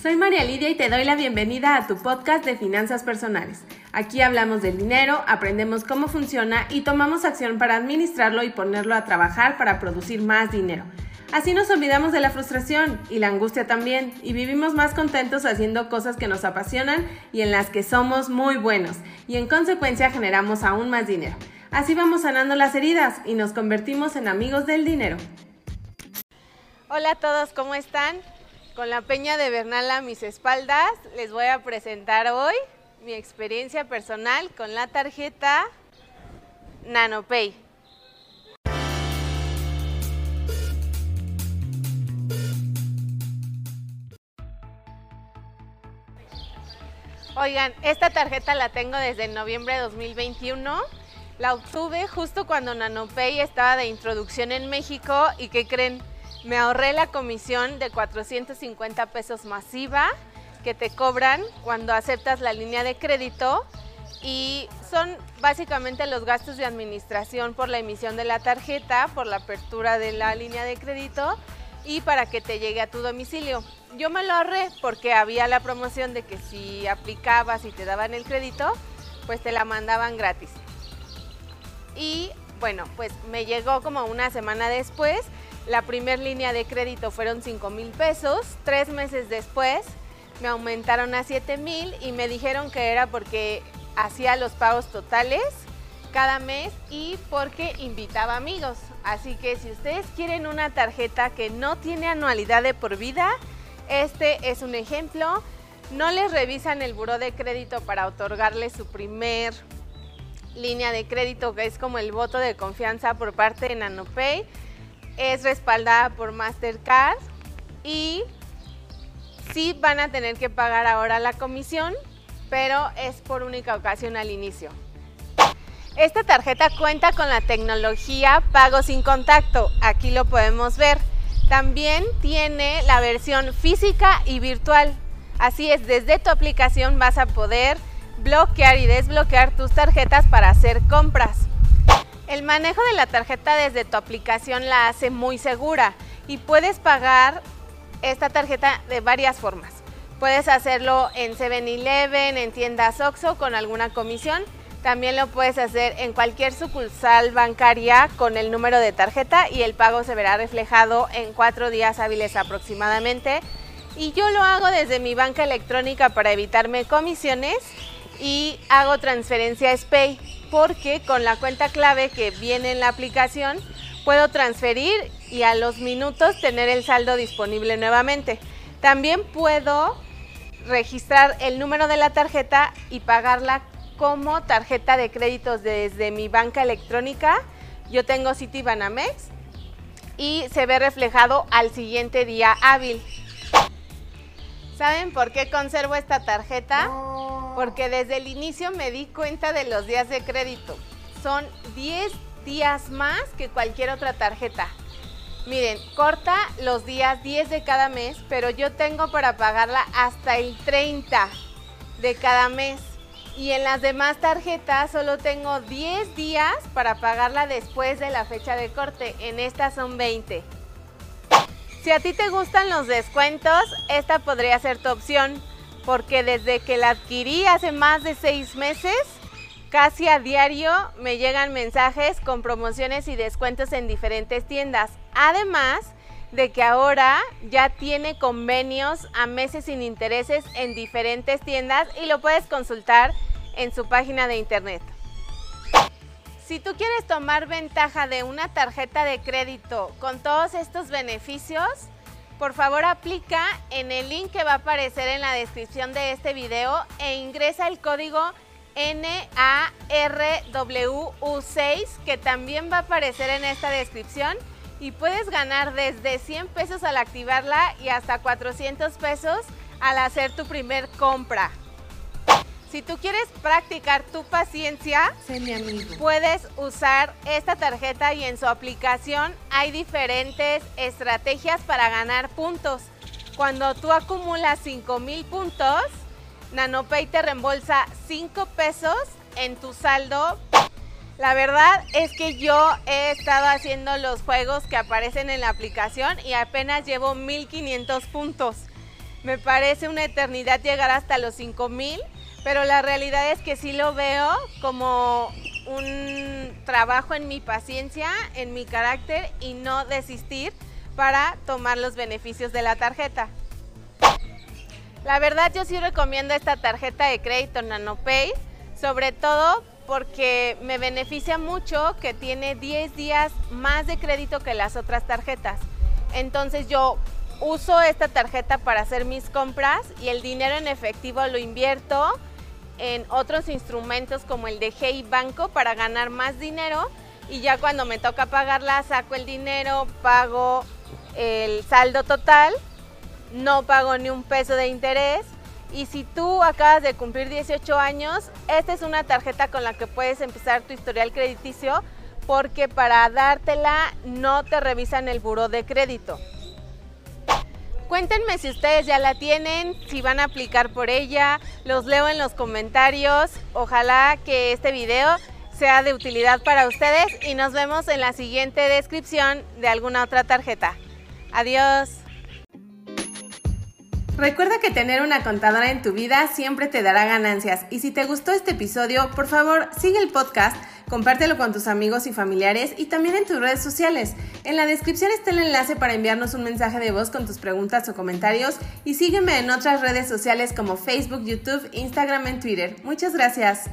Soy María Lidia y te doy la bienvenida a tu podcast de finanzas personales. Aquí hablamos del dinero, aprendemos cómo funciona y tomamos acción para administrarlo y ponerlo a trabajar para producir más dinero. Así nos olvidamos de la frustración y la angustia también y vivimos más contentos haciendo cosas que nos apasionan y en las que somos muy buenos y en consecuencia generamos aún más dinero. Así vamos sanando las heridas y nos convertimos en amigos del dinero. Hola a todos, ¿cómo están? Con la Peña de Bernal a mis espaldas, les voy a presentar hoy mi experiencia personal con la tarjeta NanoPay. Oigan, esta tarjeta la tengo desde noviembre de 2021. La obtuve justo cuando NanoPay estaba de introducción en México y que creen, me ahorré la comisión de 450 pesos masiva que te cobran cuando aceptas la línea de crédito y son básicamente los gastos de administración por la emisión de la tarjeta, por la apertura de la línea de crédito y para que te llegue a tu domicilio. Yo me lo ahorré porque había la promoción de que si aplicabas y te daban el crédito, pues te la mandaban gratis. Y bueno, pues me llegó como una semana después la primera línea de crédito fueron 5 mil pesos. Tres meses después me aumentaron a 7 mil y me dijeron que era porque hacía los pagos totales cada mes y porque invitaba amigos. Así que si ustedes quieren una tarjeta que no tiene anualidad de por vida, este es un ejemplo. No les revisan el buró de crédito para otorgarles su primer línea de crédito, que es como el voto de confianza por parte de NanoPay es respaldada por Mastercard y sí van a tener que pagar ahora la comisión, pero es por única ocasión al inicio. Esta tarjeta cuenta con la tecnología pago sin contacto, aquí lo podemos ver. También tiene la versión física y virtual. Así es, desde tu aplicación vas a poder bloquear y desbloquear tus tarjetas para hacer compras. El manejo de la tarjeta desde tu aplicación la hace muy segura y puedes pagar esta tarjeta de varias formas. Puedes hacerlo en 7-Eleven, en tiendas OXO con alguna comisión. También lo puedes hacer en cualquier sucursal bancaria con el número de tarjeta y el pago se verá reflejado en cuatro días hábiles aproximadamente. Y yo lo hago desde mi banca electrónica para evitarme comisiones y hago transferencia SPAY porque con la cuenta clave que viene en la aplicación puedo transferir y a los minutos tener el saldo disponible nuevamente. También puedo registrar el número de la tarjeta y pagarla como tarjeta de créditos desde mi banca electrónica. Yo tengo Citibanamex y se ve reflejado al siguiente día hábil. ¿Saben por qué conservo esta tarjeta? porque desde el inicio me di cuenta de los días de crédito. Son 10 días más que cualquier otra tarjeta. Miren, corta los días 10 de cada mes, pero yo tengo para pagarla hasta el 30 de cada mes. Y en las demás tarjetas solo tengo 10 días para pagarla después de la fecha de corte. En estas son 20. Si a ti te gustan los descuentos, esta podría ser tu opción porque desde que la adquirí hace más de seis meses, casi a diario me llegan mensajes con promociones y descuentos en diferentes tiendas. Además de que ahora ya tiene convenios a meses sin intereses en diferentes tiendas y lo puedes consultar en su página de internet. Si tú quieres tomar ventaja de una tarjeta de crédito con todos estos beneficios, por favor aplica en el link que va a aparecer en la descripción de este video e ingresa el código NARWU6 que también va a aparecer en esta descripción y puedes ganar desde 100 pesos al activarla y hasta 400 pesos al hacer tu primer compra. Si tú quieres practicar tu paciencia, puedes usar esta tarjeta y en su aplicación hay diferentes estrategias para ganar puntos. Cuando tú acumulas 5 mil puntos, NanoPay te reembolsa 5 pesos en tu saldo. La verdad es que yo he estado haciendo los juegos que aparecen en la aplicación y apenas llevo 1500 puntos. me parece una eternidad llegar hasta los 5 mil, pero la realidad es que sí lo veo como un trabajo en mi paciencia, en mi carácter y no desistir para tomar los beneficios de la tarjeta. La verdad yo sí recomiendo esta tarjeta de crédito NanoPay, sobre todo porque me beneficia mucho que tiene 10 días más de crédito que las otras tarjetas. Entonces yo uso esta tarjeta para hacer mis compras y el dinero en efectivo lo invierto en otros instrumentos como el de Hey Banco para ganar más dinero y ya cuando me toca pagarla saco el dinero, pago el saldo total, no pago ni un peso de interés y si tú acabas de cumplir 18 años, esta es una tarjeta con la que puedes empezar tu historial crediticio porque para dártela no te revisan el buro de crédito. Cuéntenme si ustedes ya la tienen, si van a aplicar por ella, los leo en los comentarios. Ojalá que este video sea de utilidad para ustedes y nos vemos en la siguiente descripción de alguna otra tarjeta. Adiós. Recuerda que tener una contadora en tu vida siempre te dará ganancias y si te gustó este episodio, por favor sigue el podcast Compártelo con tus amigos y familiares y también en tus redes sociales. En la descripción está el enlace para enviarnos un mensaje de voz con tus preguntas o comentarios y sígueme en otras redes sociales como Facebook, YouTube, Instagram y Twitter. Muchas gracias.